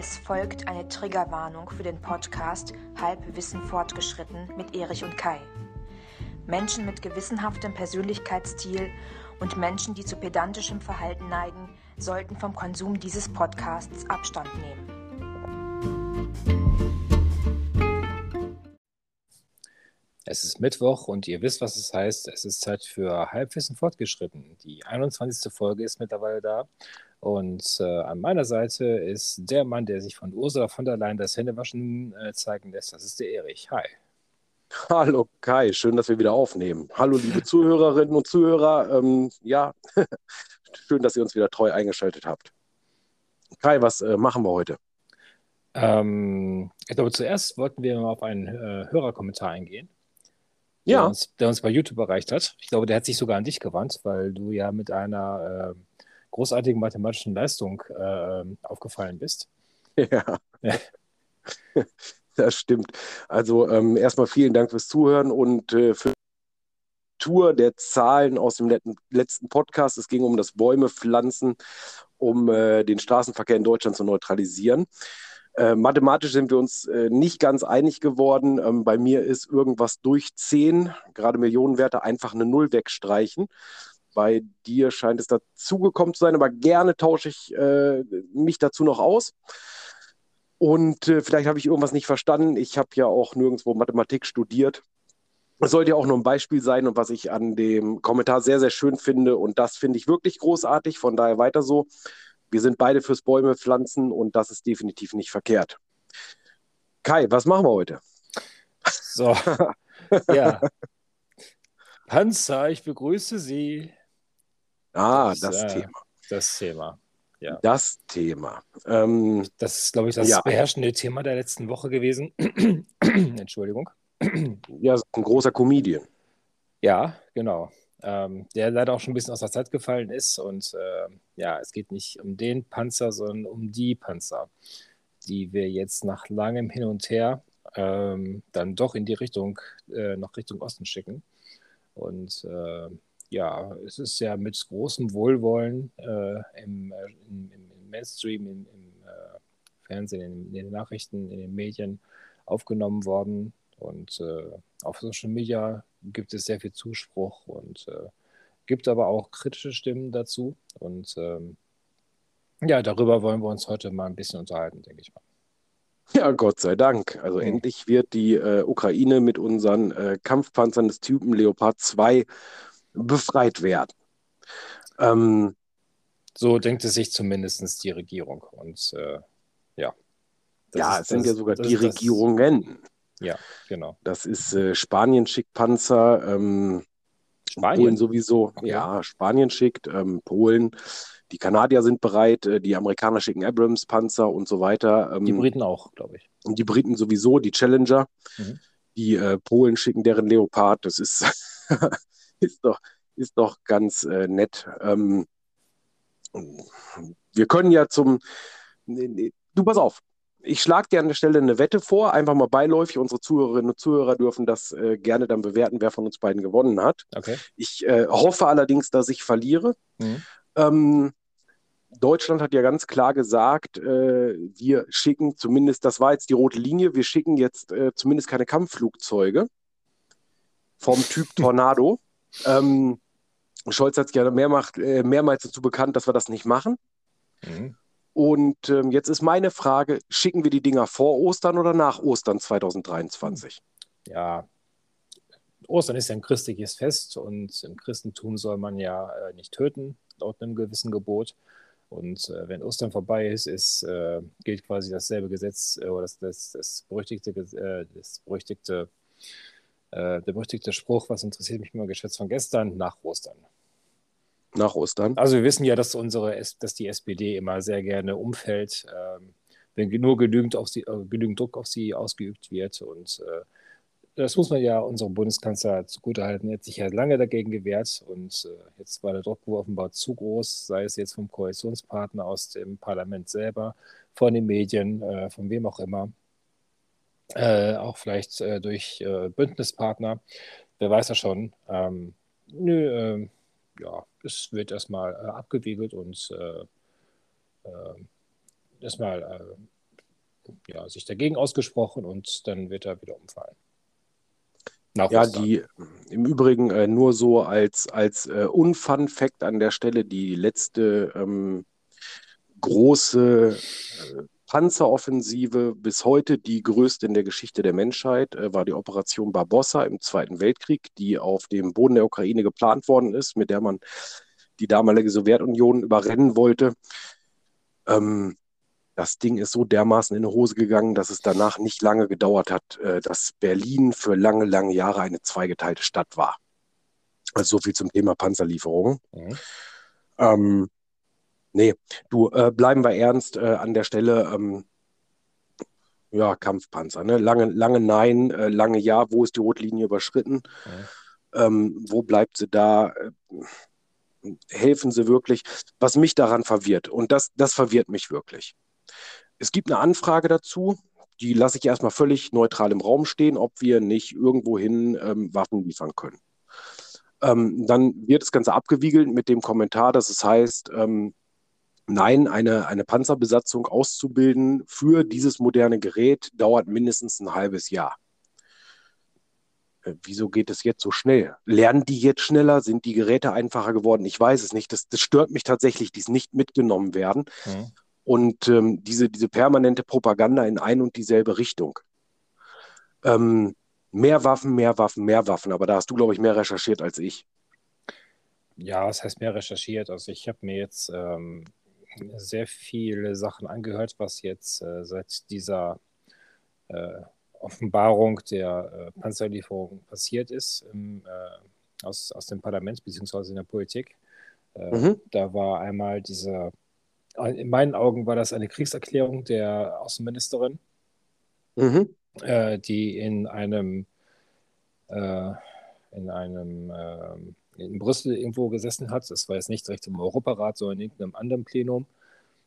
Es folgt eine Triggerwarnung für den Podcast Halbwissen fortgeschritten mit Erich und Kai. Menschen mit gewissenhaftem Persönlichkeitsstil und Menschen, die zu pedantischem Verhalten neigen, sollten vom Konsum dieses Podcasts Abstand nehmen. Es ist Mittwoch und ihr wisst, was es heißt. Es ist Zeit für Halbwissen fortgeschritten. Die 21. Folge ist mittlerweile da. Und äh, an meiner Seite ist der Mann, der sich von Ursula von der Leyen das Händewaschen äh, zeigen lässt. Das ist der Erich. Hi. Hallo Kai, schön, dass wir wieder aufnehmen. Hallo liebe Zuhörerinnen und Zuhörer. Ähm, ja, schön, dass ihr uns wieder treu eingeschaltet habt. Kai, was äh, machen wir heute? Ähm, ich glaube, zuerst wollten wir mal auf einen äh, Hörerkommentar eingehen. Ja. Der uns, der uns, bei YouTube erreicht hat. Ich glaube, der hat sich sogar an dich gewandt, weil du ja mit einer äh, großartigen mathematischen Leistung äh, aufgefallen bist. Ja. ja. Das stimmt. Also ähm, erstmal vielen Dank fürs Zuhören und äh, für die Tour der Zahlen aus dem letzten, letzten Podcast. Es ging um das Bäume pflanzen, um äh, den Straßenverkehr in Deutschland zu neutralisieren. Äh, mathematisch sind wir uns äh, nicht ganz einig geworden. Ähm, bei mir ist irgendwas durch 10, gerade Millionenwerte, einfach eine Null wegstreichen. Bei dir scheint es dazugekommen zu sein, aber gerne tausche ich äh, mich dazu noch aus. Und äh, vielleicht habe ich irgendwas nicht verstanden. Ich habe ja auch nirgendwo Mathematik studiert. Es sollte ja auch nur ein Beispiel sein und was ich an dem Kommentar sehr, sehr schön finde. Und das finde ich wirklich großartig. Von daher weiter so. Wir sind beide fürs Bäume pflanzen und das ist definitiv nicht verkehrt. Kai, was machen wir heute? So, ja. Panzer, ich begrüße Sie. Ah, das, das äh, Thema. Das Thema. Ja. Das Thema. Ähm, das ist, glaube ich, das ja. beherrschende Thema der letzten Woche gewesen. Entschuldigung. Ja, ein großer Comedian. Ja, genau. Ähm, der leider auch schon ein bisschen aus der Zeit gefallen ist. Und äh, ja, es geht nicht um den Panzer, sondern um die Panzer, die wir jetzt nach langem Hin und Her ähm, dann doch in die Richtung, äh, nach Richtung Osten schicken. Und äh, ja, es ist ja mit großem Wohlwollen äh, im, äh, im, im, Mainstream, im, im äh, Fernsehen, in, den Nachrichten, in den Medien aufgenommen worden. Und äh, auf Social Media gibt es sehr viel Zuspruch und äh, gibt aber auch kritische Stimmen dazu. Und ähm, ja, darüber wollen wir uns heute mal ein bisschen unterhalten, denke ich mal. Ja, Gott sei Dank. Also mhm. endlich wird die äh, Ukraine mit unseren äh, Kampfpanzern des Typen Leopard 2 befreit werden. Ähm, so denkt es sich zumindest die Regierung. Und äh, ja. ja, ist, es sind das, ja sogar die Regierungen. Ja, genau. Das ist äh, Spanien schickt Panzer, ähm, Spanien Polen sowieso. Okay. Ja, Spanien schickt, ähm, Polen. Die Kanadier sind bereit, äh, die Amerikaner schicken Abrams-Panzer und so weiter. Ähm, die Briten auch, glaube ich. Und die Briten sowieso, die Challenger. Mhm. Die äh, Polen schicken deren Leopard. Das ist ist doch, ist doch ganz äh, nett. Ähm, wir können ja zum. Du, pass auf. Ich schlage dir an der Stelle eine Wette vor, einfach mal beiläufig. Unsere Zuhörerinnen und Zuhörer dürfen das äh, gerne dann bewerten, wer von uns beiden gewonnen hat. Okay. Ich äh, hoffe allerdings, dass ich verliere. Mhm. Ähm, Deutschland hat ja ganz klar gesagt, äh, wir schicken zumindest, das war jetzt die rote Linie, wir schicken jetzt äh, zumindest keine Kampfflugzeuge vom Typ Tornado. Ähm, Scholz hat es ja mehrmals, äh, mehrmals dazu bekannt, dass wir das nicht machen. Mhm. Und ähm, jetzt ist meine Frage: Schicken wir die Dinger vor Ostern oder nach Ostern 2023? Ja, Ostern ist ja ein christliches Fest und im Christentum soll man ja äh, nicht töten, laut einem gewissen Gebot. Und äh, wenn Ostern vorbei ist, ist äh, gilt quasi dasselbe Gesetz äh, oder das, das, das berüchtigte, äh, das berüchtigte äh, der berüchtigte Spruch, was interessiert mich immer geschätzt von gestern, nach Ostern. Nach Ostern. Also wir wissen ja, dass unsere, dass die SPD immer sehr gerne umfällt, ähm, wenn nur genügend, auf sie, äh, genügend Druck auf sie ausgeübt wird. Und äh, das muss man ja unserem Bundeskanzler zugutehalten. Er hat sich ja lange dagegen gewehrt und äh, jetzt war der Druck offenbar zu groß, sei es jetzt vom Koalitionspartner aus dem Parlament selber, von den Medien, äh, von wem auch immer äh, auch vielleicht äh, durch äh, Bündnispartner, wer weiß ja schon. Ähm, nö, ähm, ja, es wird erstmal äh, abgewiegelt und äh, äh, erstmal ja, sich dagegen ausgesprochen und dann wird er wieder umfallen. Ja, die im Übrigen äh, nur so als, als äh, Unfun-Fact an der Stelle, die letzte ähm, große äh, Panzeroffensive, bis heute die größte in der Geschichte der Menschheit, äh, war die Operation Barbossa im Zweiten Weltkrieg, die auf dem Boden der Ukraine geplant worden ist, mit der man die damalige Sowjetunion überrennen wollte. Ähm, das Ding ist so dermaßen in die Hose gegangen, dass es danach nicht lange gedauert hat, äh, dass Berlin für lange, lange Jahre eine zweigeteilte Stadt war. Also so viel zum Thema Panzerlieferungen. Mhm. Ähm, nee, du, äh, bleiben wir ernst äh, an der Stelle. Ähm, ja, Kampfpanzer, ne? Lange, lange Nein, äh, lange Ja, wo ist die Rotlinie überschritten? Mhm. Ähm, wo bleibt sie da? Äh, helfen sie wirklich? Was mich daran verwirrt, und das, das verwirrt mich wirklich. Es gibt eine Anfrage dazu, die lasse ich erstmal völlig neutral im Raum stehen, ob wir nicht irgendwohin ähm, Waffen liefern können. Ähm, dann wird das Ganze abgewiegelt mit dem Kommentar, dass es heißt, ähm, nein, eine, eine Panzerbesatzung auszubilden für dieses moderne Gerät dauert mindestens ein halbes Jahr. Äh, wieso geht es jetzt so schnell? Lernen die jetzt schneller? Sind die Geräte einfacher geworden? Ich weiß es nicht. Das, das stört mich tatsächlich, die es nicht mitgenommen werden. Mhm. Und ähm, diese, diese permanente Propaganda in ein und dieselbe Richtung. Ähm, mehr Waffen, mehr Waffen, mehr Waffen. Aber da hast du, glaube ich, mehr recherchiert als ich. Ja, was heißt mehr recherchiert? Also ich habe mir jetzt ähm, sehr viele Sachen angehört, was jetzt äh, seit dieser äh, Offenbarung der äh, Panzerlieferung passiert ist im, äh, aus, aus dem Parlament bzw. in der Politik. Äh, mhm. Da war einmal diese in meinen Augen war das eine Kriegserklärung der Außenministerin, mhm. äh, die in einem, äh, in einem äh, in Brüssel irgendwo gesessen hat. Das war jetzt nicht direkt im Europarat, sondern in irgendeinem anderen Plenum.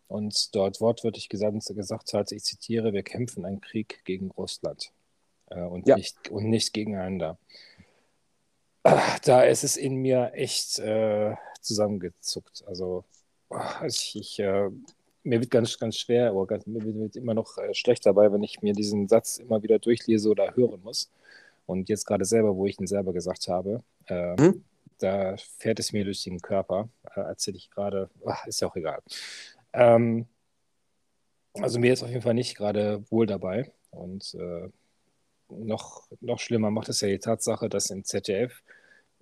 Und dort wortwörtlich gesagt, gesagt hat, ich zitiere, wir kämpfen einen Krieg gegen Russland äh, und, ja. nicht, und nicht gegeneinander. Da ist es in mir echt äh, zusammengezuckt. Also ich, ich äh, mir wird ganz, ganz schwer, oder ganz, mir wird immer noch äh, schlecht dabei, wenn ich mir diesen Satz immer wieder durchlese oder hören muss. Und jetzt gerade selber, wo ich ihn selber gesagt habe, äh, hm? Da fährt es mir durch den Körper. Äh, erzähle ich gerade, ist ja auch egal. Ähm, also mir ist auf jeden Fall nicht gerade wohl dabei. Und äh, noch, noch schlimmer macht es ja die Tatsache, dass im ZDF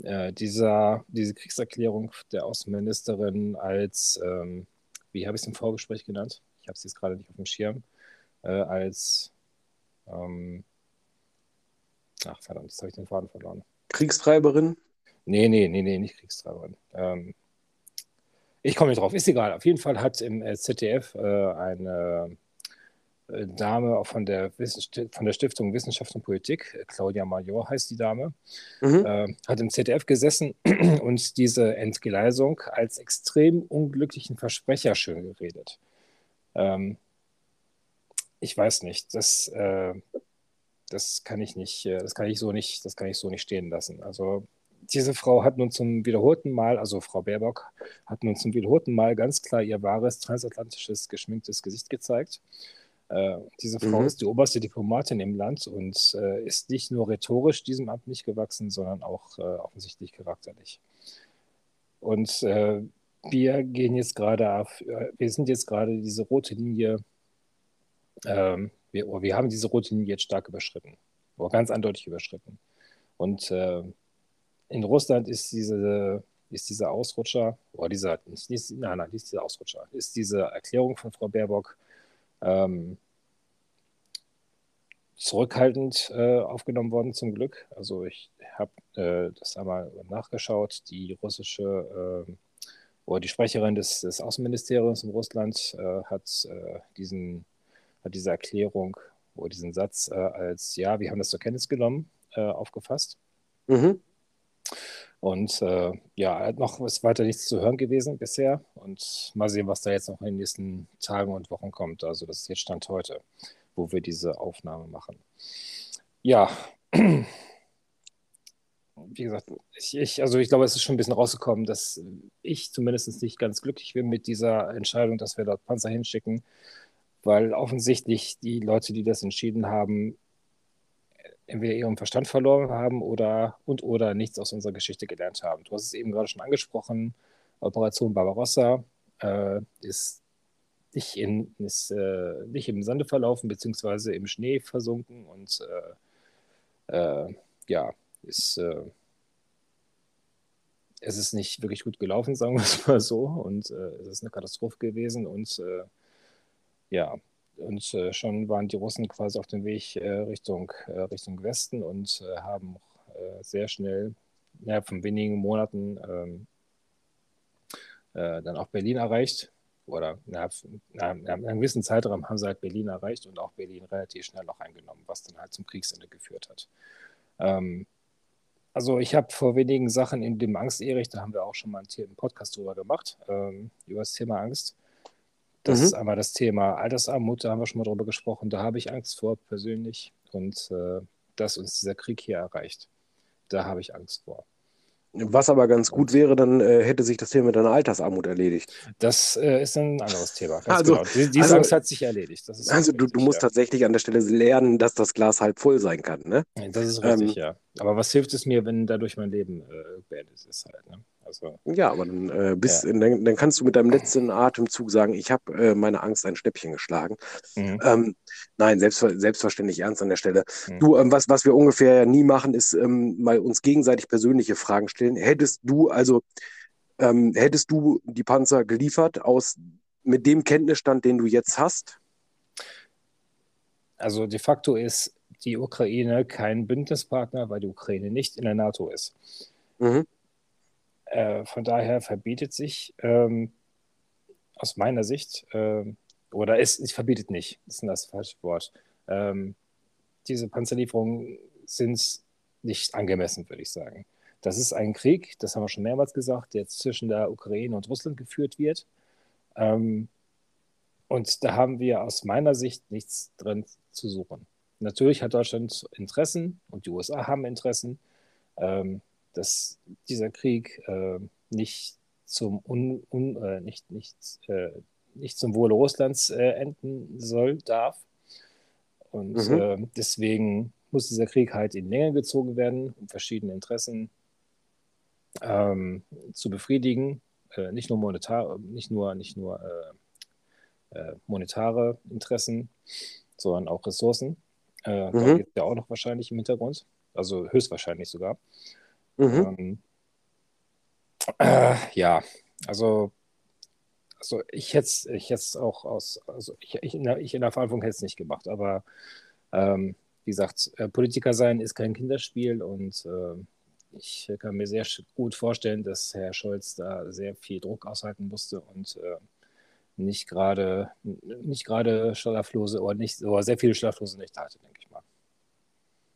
äh, dieser, diese Kriegserklärung der Außenministerin als, ähm, wie habe ich es im Vorgespräch genannt? Ich habe es jetzt gerade nicht auf dem Schirm, äh, als, ähm, ach verdammt, jetzt habe ich den Faden verloren. Kriegstreiberin? Nee, nee, nee, nee, nicht Kriegstreiberin. Ähm, ich komme nicht drauf, ist egal. Auf jeden Fall hat im äh, ZDF äh, eine äh, Dame von der, von der Stiftung Wissenschaft und Politik, Claudia Major heißt die Dame, mhm. äh, hat im ZDF gesessen und diese Entgleisung als extrem unglücklichen Versprecher schön geredet. Ähm, ich weiß nicht, das, äh, das kann ich nicht, äh, das kann ich so nicht, das kann ich so nicht stehen lassen. Also diese Frau hat nun zum wiederholten Mal, also Frau Baerbock, hat nun zum wiederholten Mal ganz klar ihr wahres transatlantisches geschminktes Gesicht gezeigt äh, diese Frau mhm. ist die oberste Diplomatin im Land und äh, ist nicht nur rhetorisch diesem Amt nicht gewachsen, sondern auch äh, offensichtlich charakterlich. Und äh, wir gehen jetzt gerade auf, äh, wir sind jetzt gerade diese rote Linie, ähm, wir, wir haben diese rote Linie jetzt stark überschritten, oder ganz eindeutig überschritten. Und äh, in Russland ist diese, ist dieser Ausrutscher, oder dieser, nicht, nein, nein, nicht dieser Ausrutscher, ist diese Erklärung von Frau Baerbock ähm, zurückhaltend äh, aufgenommen worden, zum Glück. Also ich habe äh, das einmal nachgeschaut. Die russische äh, oder die Sprecherin des, des Außenministeriums in Russland äh, hat, äh, diesen, hat diese Erklärung oder diesen Satz äh, als ja, wir haben das zur Kenntnis genommen, aufgefasst. Mhm. Und äh, ja, noch ist weiter nichts zu hören gewesen bisher. Und mal sehen, was da jetzt noch in den nächsten Tagen und Wochen kommt. Also das ist jetzt Stand heute, wo wir diese Aufnahme machen. Ja, wie gesagt, ich, ich, also ich glaube, es ist schon ein bisschen rausgekommen, dass ich zumindest nicht ganz glücklich bin mit dieser Entscheidung, dass wir dort Panzer hinschicken. weil offensichtlich die Leute, die das entschieden haben, entweder ihren Verstand verloren haben oder und oder nichts aus unserer Geschichte gelernt haben. Du hast es eben gerade schon angesprochen, Operation Barbarossa äh, ist, nicht, in, ist äh, nicht im Sande verlaufen, beziehungsweise im Schnee versunken und äh, äh ja, ist, äh, es ist nicht wirklich gut gelaufen, sagen wir es mal so, und äh, es ist eine Katastrophe gewesen und ja, und äh, schon waren die Russen quasi auf dem Weg äh, Richtung, äh, Richtung Westen und äh, haben äh, sehr schnell, innerhalb von wenigen Monaten, ähm, äh, dann auch Berlin erreicht. Oder innerhalb einem gewissen Zeitraum haben sie halt Berlin erreicht und auch Berlin relativ schnell auch eingenommen, was dann halt zum Kriegsende geführt hat. Ähm, also ich habe vor wenigen Sachen in dem Angst-Erich, da haben wir auch schon mal einen Podcast drüber gemacht, ähm, über das Thema Angst. Das mhm. ist einmal das Thema Altersarmut, da haben wir schon mal drüber gesprochen. Da habe ich Angst vor persönlich und äh, dass uns dieser Krieg hier erreicht. Da habe ich Angst vor. Was aber ganz gut wäre, dann äh, hätte sich das Thema mit deiner Altersarmut erledigt. Das äh, ist ein anderes Thema. also, genau. Die, diese also, Angst hat sich erledigt. also du, du, musst ja. tatsächlich an der Stelle lernen, dass das Glas halb voll sein kann. Ne? Das ist richtig, ähm, ja. Aber was hilft es mir, wenn dadurch mein Leben äh, beendet ist halt, ne? Also, ja, aber dann, äh, bis, ja. dann, dann, kannst du mit deinem letzten Atemzug sagen, ich habe äh, meine Angst ein Schnäppchen geschlagen. Mhm. Ähm, nein, selbst, selbstverständlich ernst an der Stelle. Mhm. Du, ähm, was, was wir ungefähr nie machen, ist ähm, mal uns gegenseitig persönliche Fragen stellen. Hättest du, also ähm, hättest du die Panzer geliefert aus mit dem Kenntnisstand, den du jetzt hast? Also de facto ist die Ukraine kein Bündnispartner, weil die Ukraine nicht in der NATO ist. Mhm. Äh, von daher verbietet sich ähm, aus meiner Sicht, äh, oder es, es verbietet nicht, ist das falsche Wort. Ähm, diese Panzerlieferungen sind nicht angemessen, würde ich sagen. Das ist ein Krieg, das haben wir schon mehrmals gesagt, der zwischen der Ukraine und Russland geführt wird. Ähm, und da haben wir aus meiner Sicht nichts drin zu suchen. Natürlich hat Deutschland Interessen und die USA haben Interessen. Ähm, dass dieser Krieg äh, nicht zum un, un, äh, nicht, nicht, äh, nicht zum Wohle Russlands äh, enden soll, darf. Und mhm. Äh, deswegen muss dieser Krieg halt in Länge gezogen werden, um verschiedene Interessen ähm, zu befriedigen. Äh, nicht nur monetar, nicht nur, nicht nur monetare Interessen, sondern auch Ressourcen. Mhm. Da geht es ja auch noch wahrscheinlich im Hintergrund, also höchstwahrscheinlich sogar. Mhm. Ähm, äh, ja, also, also ich hätte ich es auch aus, also ich, ich, in der, ich in der Verantwortung hätte es nicht gemacht, aber ähm, wie gesagt, äh, Politiker sein ist kein Kinderspiel und äh, ich kann mir sehr gut vorstellen, dass Herr Scholz da sehr viel Druck aushalten musste und äh, nicht gerade nicht gerade schlaflose oder nicht oder sehr viele schlaflose Nächte hatte, denke ich mal.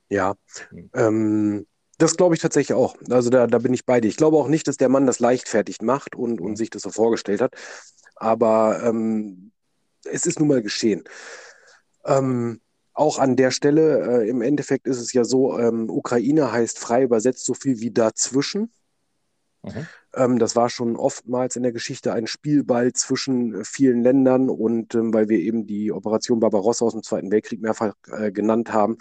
Ja, hm. ähm, das glaube ich tatsächlich auch. Also da, da bin ich bei dir. Ich glaube auch nicht, dass der Mann das leichtfertig macht und, und mhm. sich das so vorgestellt hat. Aber ähm, es ist nun mal geschehen. Ähm, auch an der Stelle, äh, im Endeffekt ist es ja so, ähm, Ukraine heißt frei übersetzt so viel wie dazwischen. Mhm. Ähm, das war schon oftmals in der Geschichte ein Spielball zwischen vielen Ländern und ähm, weil wir eben die Operation Barbarossa aus dem Zweiten Weltkrieg mehrfach äh, genannt haben,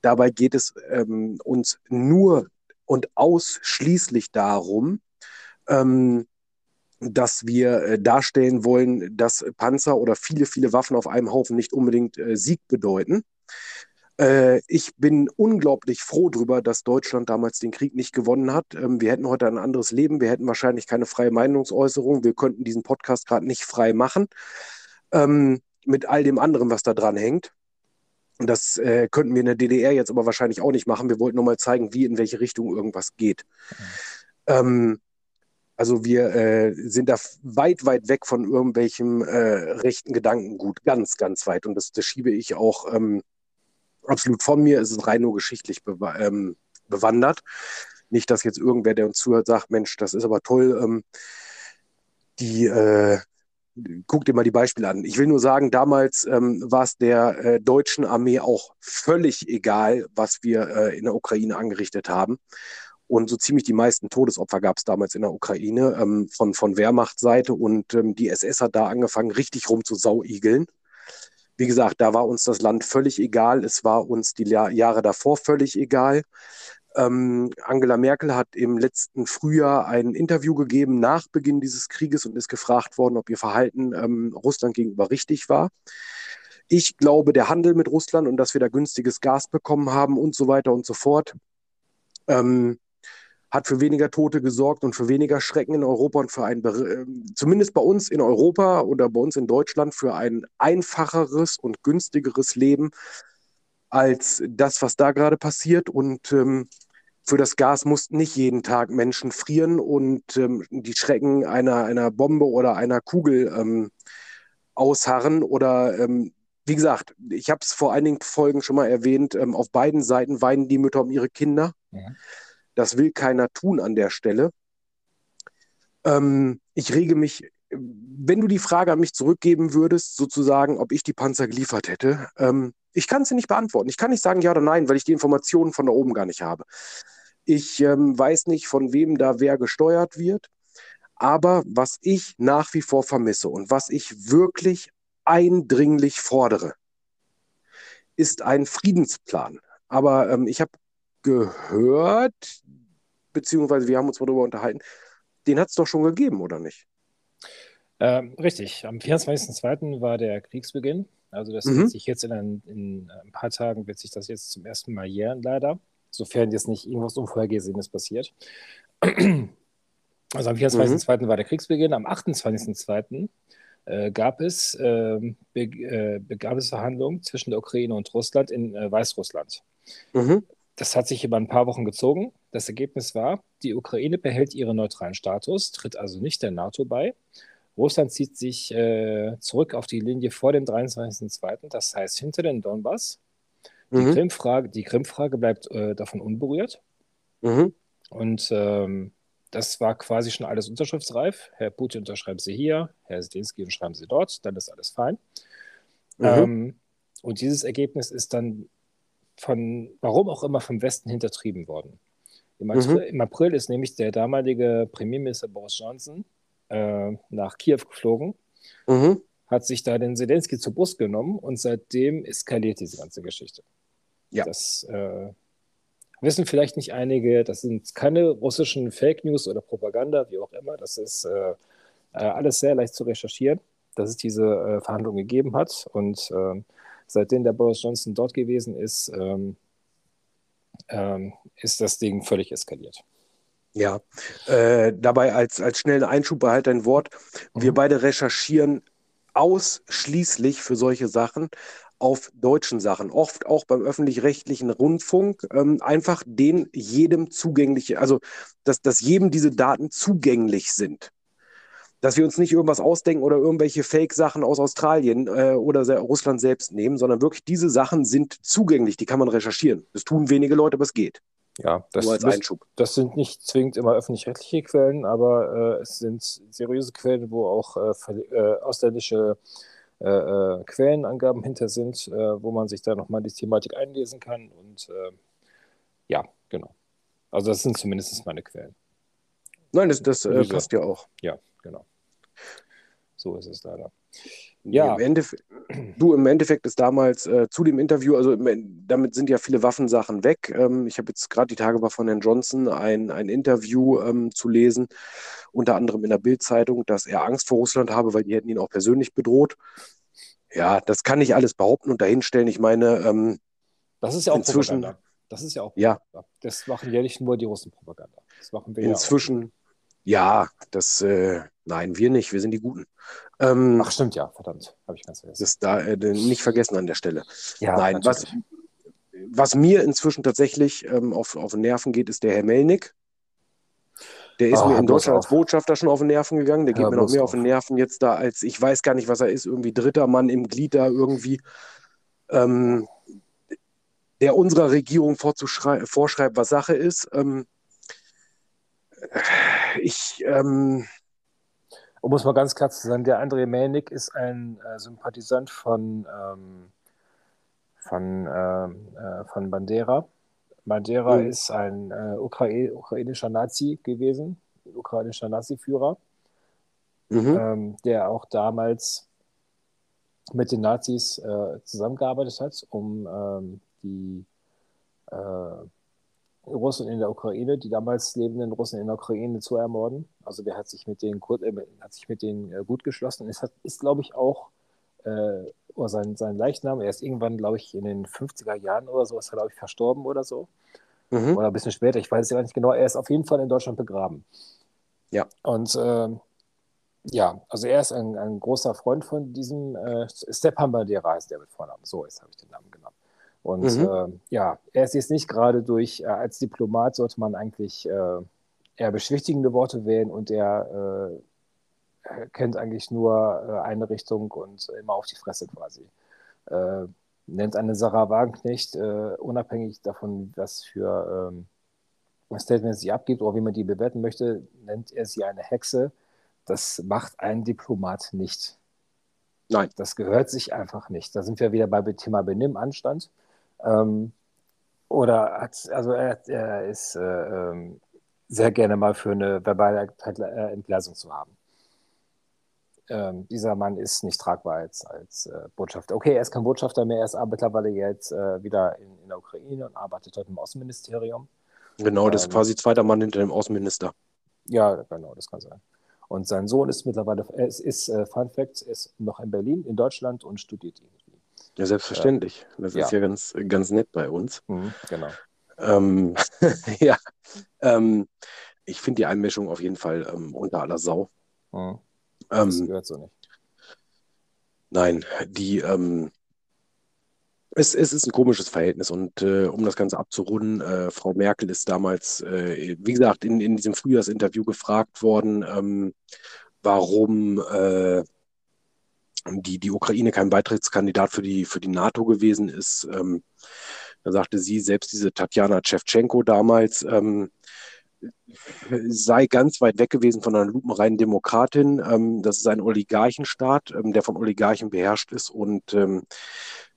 Dabei geht es ähm, uns nur und ausschließlich darum, ähm, dass wir äh, darstellen wollen, dass Panzer oder viele, viele Waffen auf einem Haufen nicht unbedingt äh, Sieg bedeuten. Äh, ich bin unglaublich froh darüber, dass Deutschland damals den Krieg nicht gewonnen hat. Ähm, wir hätten heute ein anderes Leben. Wir hätten wahrscheinlich keine freie Meinungsäußerung. Wir könnten diesen Podcast gerade nicht frei machen. Ähm, mit all dem anderen, was da dran hängt. Das äh, könnten wir in der DDR jetzt aber wahrscheinlich auch nicht machen. Wir wollten nur mal zeigen, wie in welche Richtung irgendwas geht. Mhm. Ähm, also wir äh, sind da weit, weit weg von irgendwelchem äh, rechten Gedankengut. Ganz, ganz weit. Und das, das schiebe ich auch ähm, absolut von mir. Es ist rein nur geschichtlich be ähm, bewandert. Nicht, dass jetzt irgendwer, der uns zuhört, sagt, Mensch, das ist aber toll. Ähm, die äh, guck dir mal die Beispiele an. Ich will nur sagen, damals ähm, war es der äh, deutschen Armee auch völlig egal, was wir äh, in der Ukraine angerichtet haben. Und so ziemlich die meisten Todesopfer gab es damals in der Ukraine ähm, von, von Wehrmachtseite. Und ähm, die SS hat da angefangen, richtig rum zu sauigeln. wie gesagt, da war uns das Land völlig egal. Es war uns die Jahre davor völlig egal. Ähm, Angela Merkel hat im letzten Frühjahr ein Interview gegeben nach Beginn dieses Krieges und ist gefragt worden, ob ihr Verhalten ähm, Russland gegenüber richtig war. Ich glaube, der Handel mit Russland und dass wir da günstiges Gas bekommen haben und so weiter und so fort, ähm, hat für weniger Tote gesorgt und für weniger Schrecken in Europa und für ein, äh, zumindest bei uns in Europa oder bei uns in Deutschland, für ein einfacheres und günstigeres Leben als das, was da gerade passiert. Und ähm, für das Gas mussten nicht jeden Tag Menschen frieren und ähm, die Schrecken einer, einer Bombe oder einer Kugel ähm, ausharren. Oder ähm, wie gesagt, ich habe es vor einigen Folgen schon mal erwähnt, ähm, auf beiden Seiten weinen die Mütter um ihre Kinder. Ja. Das will keiner tun an der Stelle. Ähm, ich rege mich wenn du die Frage an mich zurückgeben würdest, sozusagen, ob ich die Panzer geliefert hätte, ähm, ich kann sie nicht beantworten. Ich kann nicht sagen ja oder nein, weil ich die Informationen von da oben gar nicht habe. Ich ähm, weiß nicht, von wem da wer gesteuert wird. Aber was ich nach wie vor vermisse und was ich wirklich eindringlich fordere, ist ein Friedensplan. Aber ähm, ich habe gehört, beziehungsweise wir haben uns darüber unterhalten, den hat es doch schon gegeben, oder nicht? Ähm, richtig, am 24.02. war der Kriegsbeginn. Also das mhm. wird sich jetzt in ein, in ein, paar Tagen wird sich das jetzt zum ersten Mal jähren, leider. Sofern jetzt nicht irgendwas Unvorhergesehenes passiert. Also am 24.02. Mhm. war der Kriegsbeginn. Am 28.02. Äh, gab, es, äh, be, äh, gab es Verhandlungen zwischen der Ukraine und Russland in äh, Weißrussland. Mhm. Das hat sich über ein paar Wochen gezogen. Das Ergebnis war, die Ukraine behält ihren neutralen Status, tritt also nicht der NATO bei. Russland zieht sich äh, zurück auf die Linie vor dem 23.02., das heißt hinter den Donbass. Die mhm. Krimfrage, die Krimfrage bleibt äh, davon unberührt. Mhm. Und ähm, das war quasi schon alles unterschriftsreif. Herr Putin unterschreiben Sie hier, Herr Zelensky unterschreiben Sie dort, dann ist alles fein. Mhm. Ähm, und dieses Ergebnis ist dann von, warum auch immer, vom Westen hintertrieben worden. Im April, mhm. im April ist nämlich der damalige Premierminister Boris Johnson äh, nach Kiew geflogen, mhm. hat sich da den Zelensky zur Brust genommen und seitdem eskaliert diese ganze Geschichte. Ja. Das äh, wissen vielleicht nicht einige, das sind keine russischen Fake News oder Propaganda, wie auch immer. Das ist äh, äh alles sehr leicht zu recherchieren, dass es diese äh, Verhandlungen gegeben hat und ähm, seitdem der Boris Johnson dort gewesen ist, ähm, ähm, ist das Ding völlig eskaliert. Ja, äh, dabei als, als schnellen Einschub behalte ein Wort. Wir mhm. beide recherchieren ausschließlich für solche Sachen auf deutschen Sachen, oft auch beim öffentlich-rechtlichen Rundfunk, ähm, einfach den jedem zugängliche, also dass, dass jedem diese Daten zugänglich sind dass wir uns nicht irgendwas ausdenken oder irgendwelche Fake-Sachen aus Australien äh, oder Russland selbst nehmen, sondern wirklich diese Sachen sind zugänglich, die kann man recherchieren. Das tun wenige Leute, aber es geht. Ja, das, Nur als Einschub. das sind nicht zwingend immer öffentlich-rechtliche Quellen, aber äh, es sind seriöse Quellen, wo auch äh, äh ausländische äh, äh, Quellenangaben hinter sind, wo man sich da nochmal die Thematik einlesen kann. Und ja, genau. Also das sind zumindest meine Quellen. Nein, das, das passt ja auch. Ja, genau. So ist es leider. Ja. Im du, im Endeffekt ist damals äh, zu dem Interview, also damit sind ja viele Waffensachen weg. Ähm, ich habe jetzt gerade die Tage war von Herrn Johnson ein, ein Interview ähm, zu lesen, unter anderem in der Bildzeitung, dass er Angst vor Russland habe, weil die hätten ihn auch persönlich bedroht. Ja, das kann ich alles behaupten und dahinstellen. Ich meine, ähm, das ist ja auch inzwischen. Propaganda. Das ist ja auch Propaganda. Ja. Das machen ja nicht nur die Russen Propaganda. Das machen wir inzwischen, ja ja, das, äh, nein, wir nicht, wir sind die Guten. Ähm, Ach, stimmt, ja, verdammt, habe ich ganz vergessen. Das ist da äh, nicht vergessen an der Stelle. Ja, nein, was, was mir inzwischen tatsächlich ähm, auf, auf den Nerven geht, ist der Herr Melnick. Der ist oh, mir in Deutschland als Botschafter schon auf den Nerven gegangen. Der geht ja, mir noch mehr auf den Nerven jetzt da, als ich weiß gar nicht, was er ist. Irgendwie dritter Mann im Glied da irgendwie. Ähm, der unserer Regierung vorschreibt, was Sache ist. Ähm, ich. Ähm, um es mal ganz klar zu sagen, der André Melnik ist ein äh, Sympathisant von, ähm, von, ähm, äh, von Bandera. Bandera mhm. ist ein äh, Ukra ukrainischer Nazi gewesen, ukrainischer Nazi-Führer, mhm. ähm, der auch damals mit den Nazis äh, zusammengearbeitet hat, um ähm, die äh, Russen in der Ukraine, die damals lebenden Russen in der Ukraine zu ermorden. Also der hat sich mit denen, äh, hat sich mit denen äh, gut geschlossen. Es hat, ist, glaube ich, auch äh, oder sein, sein Leichnam, er ist irgendwann, glaube ich, in den 50er Jahren oder so, ist er, glaube ich, verstorben oder so. Mhm. Oder ein bisschen später, ich weiß es ja nicht genau. Er ist auf jeden Fall in Deutschland begraben. Ja. Und äh, ja, also er ist ein, ein großer Freund von diesem äh, Stepan Bandera heißt der mit Vornamen. So, jetzt habe ich den Namen genannt. Und mhm. äh, ja, er ist jetzt nicht gerade durch, äh, als Diplomat sollte man eigentlich äh, eher beschwichtigende Worte wählen und er äh, kennt eigentlich nur äh, eine Richtung und immer auf die Fresse quasi. Äh, nennt eine Sarah Wagenknecht, unabhängig davon, was für ähm, Statements sie abgibt oder wie man die bewerten möchte, nennt er sie eine Hexe. Das macht ein Diplomat nicht. Nein. Das gehört sich einfach nicht. Da sind wir wieder bei Thema Benimm, Anstand. Ähm, oder hat, also er, er ist äh, ähm, sehr gerne mal für eine verbale äh, Entgleisung zu haben. Ähm, dieser Mann ist nicht tragbar als, als äh, Botschafter. Okay, er ist kein Botschafter mehr, er ist mittlerweile jetzt äh, wieder in, in, der Ukraine und arbeitet dort im Außenministerium. Genau, das ist ähm, quasi zweiter Mann hinter dem Außenminister. Ja, genau, das kann sein. Und sein Sohn ist mittlerweile, es ist, äh, Fun Fact, ist noch in Berlin, in Deutschland und studiert ihn. Ja, selbstverständlich. Das ja. ist ja ganz, ganz nett bei uns. Mhm, genau. Ähm, ja, ähm, ich finde die Einmischung auf jeden Fall ähm, unter aller Sau. Mhm. Das ähm, gehört so nicht. Nein, die, ähm, es, es, ist ein komisches Verhältnis und äh, um das Ganze abzurunden, äh, Frau Merkel ist damals, äh, wie gesagt, in, in diesem Frühjahrsinterview gefragt worden, ähm, warum äh, die, die Ukraine kein Beitrittskandidat für die, für die NATO gewesen ist. Ähm, da sagte sie, selbst diese Tatjana Tschewtschenko damals ähm, sei ganz weit weg gewesen von einer lupenreinen Demokratin. Ähm, das ist ein Oligarchenstaat, ähm, der von Oligarchen beherrscht ist und ähm,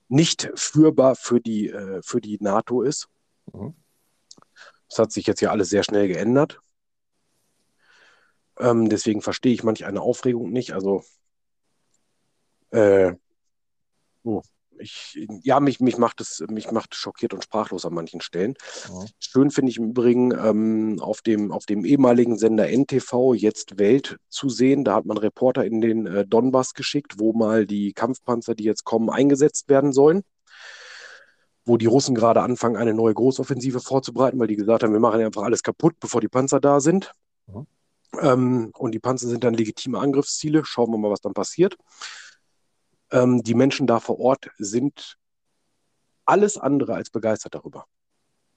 nicht führbar für die, äh, für die NATO ist. Mhm. Das hat sich jetzt ja alles sehr schnell geändert. Ähm, deswegen verstehe ich manch eine Aufregung nicht. Also äh, oh, ich, ja, mich, mich, macht es, mich macht schockiert und sprachlos an manchen Stellen. Ja. Schön finde ich im Übrigen ähm, auf, dem, auf dem ehemaligen Sender NTV jetzt Welt zu sehen. Da hat man Reporter in den äh, Donbass geschickt, wo mal die Kampfpanzer, die jetzt kommen, eingesetzt werden sollen. Wo die Russen gerade anfangen, eine neue Großoffensive vorzubereiten, weil die gesagt haben, wir machen einfach alles kaputt, bevor die Panzer da sind. Ja. Ähm, und die Panzer sind dann legitime Angriffsziele. Schauen wir mal, was dann passiert. Ähm, die Menschen da vor Ort sind alles andere als begeistert darüber.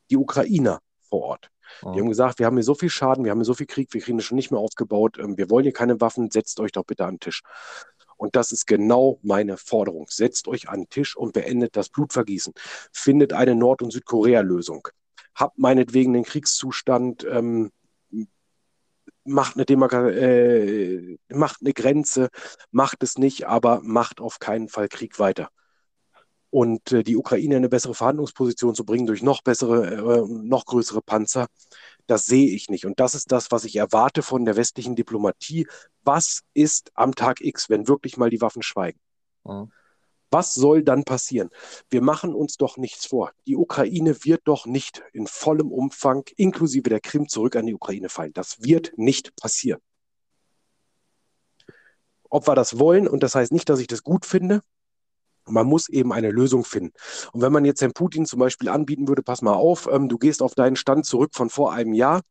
Die Ukrainer vor Ort. Oh. Die haben gesagt, wir haben hier so viel Schaden, wir haben hier so viel Krieg, wir kriegen das schon nicht mehr aufgebaut, ähm, wir wollen hier keine Waffen, setzt euch doch bitte an den Tisch. Und das ist genau meine Forderung. Setzt euch an den Tisch und beendet das Blutvergießen. Findet eine Nord- und Südkorea-Lösung. Habt meinetwegen den Kriegszustand ähm, macht eine, Demarka äh, macht eine Grenze, macht es nicht, aber macht auf keinen Fall Krieg weiter. Und äh, die Ukraine in eine bessere Verhandlungsposition zu bringen durch noch bessere, äh, noch größere Panzer, das sehe ich nicht. Und das ist das, was ich erwarte von der westlichen Diplomatie. Was ist am Tag X, wenn wirklich mal die Waffen schweigen? Mhm. Was soll dann passieren? Wir machen uns doch nichts vor. Die Ukraine wird doch nicht in vollem Umfang, inklusive der Krim, zurück an die Ukraine fallen. Das wird nicht passieren. Ob wir das wollen, und das heißt nicht, dass ich das gut finde, man muss eben eine Lösung finden. Und wenn man jetzt Herrn Putin zum Beispiel anbieten würde, pass mal auf, ähm, du gehst auf deinen Stand zurück von vor einem Jahr,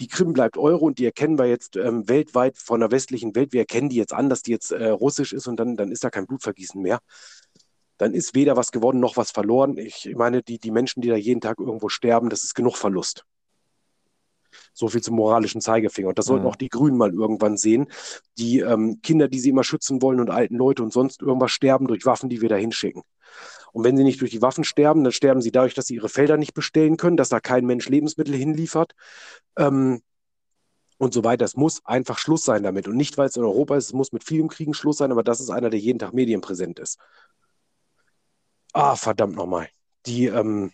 die Krim bleibt Euro und die erkennen wir jetzt ähm, weltweit von der westlichen Welt, wir erkennen die jetzt an, dass die jetzt äh, russisch ist und dann, dann ist da kein Blutvergießen mehr dann ist weder was gewonnen noch was verloren. Ich meine, die, die Menschen, die da jeden Tag irgendwo sterben, das ist genug Verlust. So viel zum moralischen Zeigefinger. Und das sollten mhm. auch die Grünen mal irgendwann sehen. Die ähm, Kinder, die sie immer schützen wollen und alten Leute und sonst irgendwas sterben durch Waffen, die wir da hinschicken. Und wenn sie nicht durch die Waffen sterben, dann sterben sie dadurch, dass sie ihre Felder nicht bestellen können, dass da kein Mensch Lebensmittel hinliefert. Ähm, und so weiter. Es muss einfach Schluss sein damit. Und nicht, weil es in Europa ist, es muss mit vielem Kriegen Schluss sein, aber das ist einer, der jeden Tag medienpräsent ist. Ah, verdammt nochmal. Die, ähm,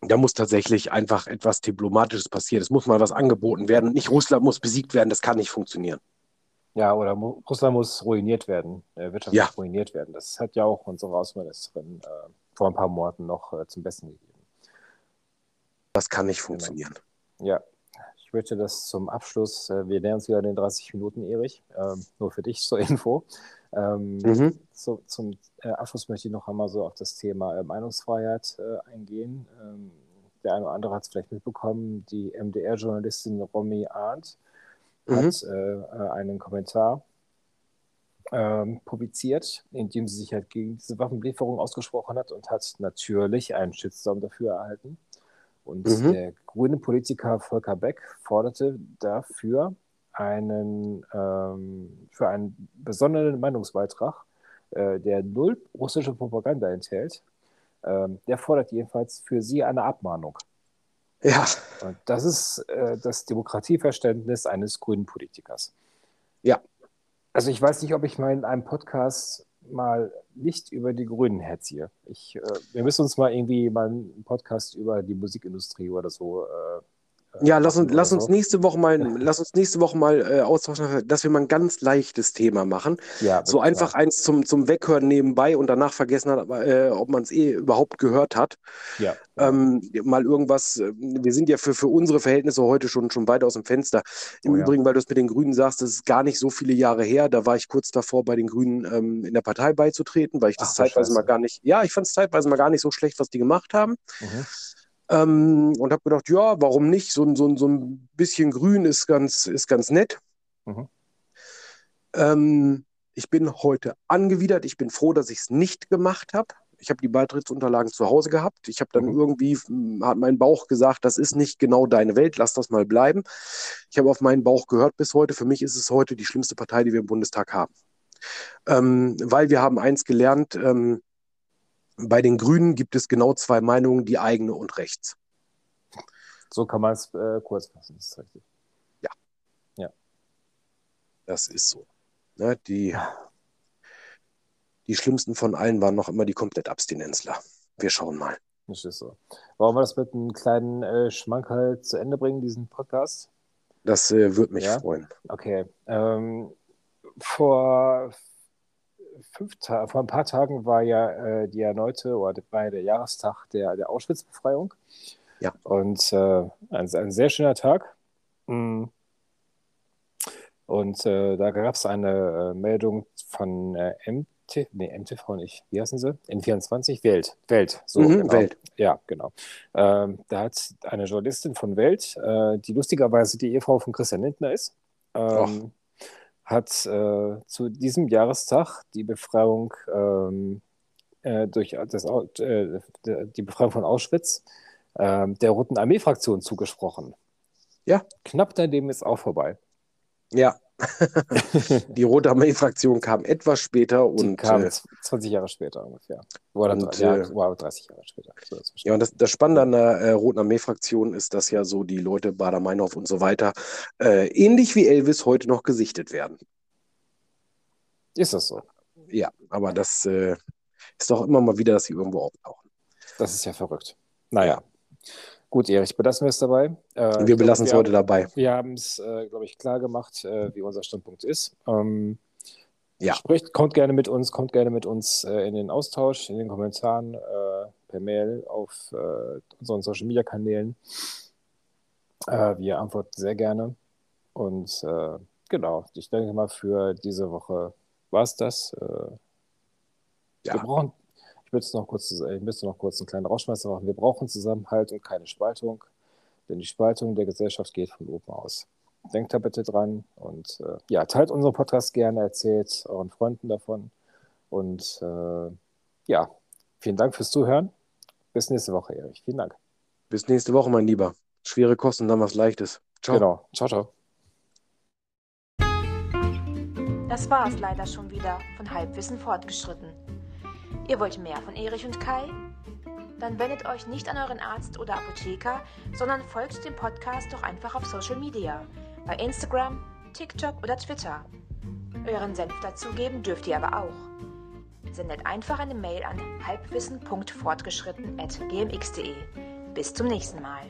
da muss tatsächlich einfach etwas Diplomatisches passieren. Es muss mal was angeboten werden. Nicht Russland muss besiegt werden, das kann nicht funktionieren. Ja, oder mu Russland muss ruiniert werden, äh, wirtschaftlich Ja. ruiniert werden. Das hat ja auch unsere Außenministerin äh, vor ein paar Monaten noch äh, zum Besten gegeben. Das kann nicht funktionieren. Ja, ich möchte das zum Abschluss, äh, wir nähern uns wieder den 30 Minuten, Erich, ähm, nur für dich zur Info. Ähm, Mhm. so, zum äh, Abschluss möchte ich noch einmal so auf das Thema äh, Meinungsfreiheit äh, eingehen. Ähm, der eine oder andere hat es vielleicht mitbekommen, die MDR-Journalistin Romy Arndt Mhm. hat äh, äh, einen Kommentar ähm, publiziert, in dem sie sich halt gegen diese Waffenlieferung ausgesprochen hat und hat natürlich einen Shitstorm dafür erhalten. Und Mhm. der grüne Politiker Volker Beck forderte dafür einen, ähm, für einen besonderen Meinungsbeitrag, äh, der null russische Propaganda enthält. Ähm, der fordert jedenfalls für sie eine Abmahnung. Ja, Und das ist äh, das Demokratieverständnis eines grünen Politikers. Ja. Also ich weiß nicht, ob ich mal in einem Podcast mal nicht über die Grünen herziehe. Ich, äh, wir müssen uns mal irgendwie mal einen Podcast über die Musikindustrie oder so. Äh, ja, lass uns, lass uns nächste Woche mal, lass uns nächste Woche mal äh, austauschen, dass wir mal ein ganz leichtes Thema machen. Ja, So einfach eins zum, zum Weghören nebenbei und danach vergessen hat, äh, ob man es eh überhaupt gehört hat. Ja. Ähm, mal irgendwas, äh, wir sind ja für, für unsere Verhältnisse heute schon, schon weit aus dem Fenster. Im Oh ja. Übrigen, weil du es mit den Grünen sagst, das ist gar nicht so viele Jahre her. Da war ich kurz davor, bei den Grünen ähm, in der Partei beizutreten, weil ich das Ach, zeitweise mal gar nicht, ja, ich fand es zeitweise mal gar nicht so schlecht, was die gemacht haben. Mhm. Ähm, und habe gedacht, ja, warum nicht? So, ein- so, so ein bisschen grün ist ganz, ist ganz nett. Mhm. Ähm, ich bin heute angewidert. Ich bin froh, dass ich es nicht gemacht habe. Ich habe die Beitrittsunterlagen zu Hause gehabt. Ich habe dann Mhm. irgendwie, hm, hat mein Bauch gesagt, das ist nicht genau deine Welt, lass das mal bleiben. Ich habe auf meinen Bauch gehört bis heute. Für mich ist es heute die schlimmste Partei, die wir im Bundestag haben. Ähm, weil wir haben eins gelernt, ähm, bei den Grünen gibt es genau zwei Meinungen, die eigene und rechts. So kann man es äh, kurz fassen, das ist richtig. Das ist so. Ne, die, die schlimmsten von allen waren noch immer die Komplettabstinenzler. Wir schauen mal. Das ist so. Wollen wir das mit einem kleinen äh, Schmankerl zu Ende bringen, diesen Podcast? Das äh, würde mich Ja? freuen. Okay. Ähm, vor fünf Ta vor ein paar Tagen war ja äh, die erneute oder war ja der Jahrestag der, der Auschwitz-Befreiung. Ja. Und äh, ein, ein sehr schöner Tag. Mm. Und äh, da gab es eine äh, Meldung von äh, MT, nee, MTV nicht. Wie heißen sie? N24? Welt. Welt. So, Mhm, genau. Welt. Ja, genau. Ähm, da hat eine Journalistin von Welt, äh, die lustigerweise die Ehefrau von Christian Lindner ist, ähm, hat äh, zu diesem Jahrestag die Befreiung ähm, äh, durch das, äh, die Befreiung von Auschwitz ähm, der Roten Armee-Fraktion zugesprochen. Ja. Knapp daneben ist auch vorbei. Ja. die Rote Armee-Fraktion kam etwas später Die und kam äh, 20 Jahre später ungefähr. Oder Und, ja, äh, war 30 Jahre später. So dazwischen. ja, und das, das Spannende an der äh, Roten Armee-Fraktion ist, dass ja so die Leute Bader-Meinhof und so weiter äh, ähnlich wie Elvis heute noch gesichtet werden. Ist das so? Ja, aber das äh, ist doch immer mal wieder, dass sie irgendwo auftauchen. Das ist ja verrückt. Naja. Gut, Erich, belassen wir es dabei. Äh, wir belassen es heute dabei. Wir haben es, äh, glaube ich, klar gemacht, äh, wie unser Standpunkt ist. Ähm, Ja. Sprecht, kommt gerne mit uns, kommt gerne mit uns äh, in den Austausch, in den Kommentaren, äh, per Mail, auf äh, unseren Social Media Kanälen. Wir antworten sehr gerne. Und genau, ich denke mal, für diese Woche war es das. Ja. Wir brauchen, ich müsste noch kurz, ich müsste noch kurz einen kleinen Rauschmeister machen. Wir brauchen Zusammenhalt und keine Spaltung, denn die Spaltung der Gesellschaft geht von oben aus. Denkt da bitte dran und äh, ja, teilt unseren Podcast gerne, erzählt euren Freunden davon und äh, ja, vielen Dank fürs Zuhören. Bis nächste Woche, Erich. Vielen Dank. Bis nächste Woche, mein Lieber. Schwere Kosten, dann was Leichtes. Ciao. Genau. Ciao, ciao. Das war es leider schon wieder von Halbwissen fortgeschritten. Ihr wollt mehr von Erich und Kai? Dann wendet euch nicht an euren Arzt oder Apotheker, sondern folgt dem Podcast doch einfach auf Social Media, bei Instagram, TikTok oder Twitter. Euren Senf dazugeben dürft ihr aber auch. Sendet einfach eine Mail an halbwissen.fortgeschritten.gmx.de. Bis zum nächsten Mal.